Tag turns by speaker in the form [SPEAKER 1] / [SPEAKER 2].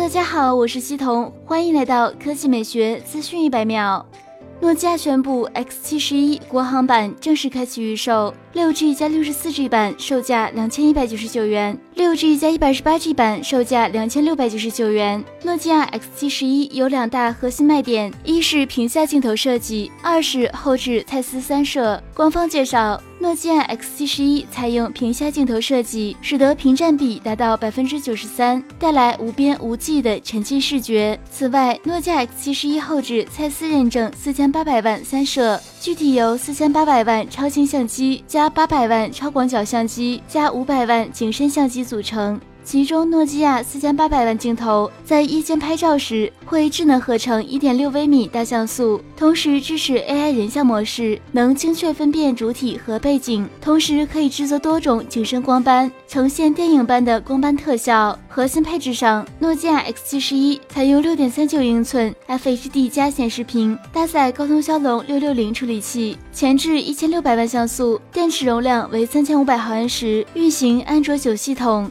[SPEAKER 1] 大家好，我是西彤，欢迎来到科技美学资讯一百秒。诺基亚宣布 X 七十一国行版正式开启预售，六 G 加六十四 G 版售价两千一百九十九元，六 G 加一百二十八 G 版售价两千六百九十九元。诺基亚 X 七十一有两大核心卖点，一是屏下镜头设计，二是后置蔡司三摄。官方介绍。诺基亚 X 七十一采用屏下镜头设计，使得屏占比达到百分之九十三，带来无边无际的沉浸视觉。此外，诺基亚 X 七十一后置蔡司认证四千八百万三摄，具体由四千八百万超清相机加加八百万超广角相机加五百万景深相机组成。其中，诺基亚四千八百万镜头在夜间拍照时会智能合成一点六微米大像素，同时支持 AI 人像模式，能精确分辨主体和背景，同时可以制作多种景深光斑，呈现电影般的光斑特效。核心配置上，诺基亚 X 七十一采用六点三九英寸 FHD 加显示屏，搭载高通骁龙六六零处理器，前置一千六百万像素，电池容量为三千五百毫安时，运行安卓九系统。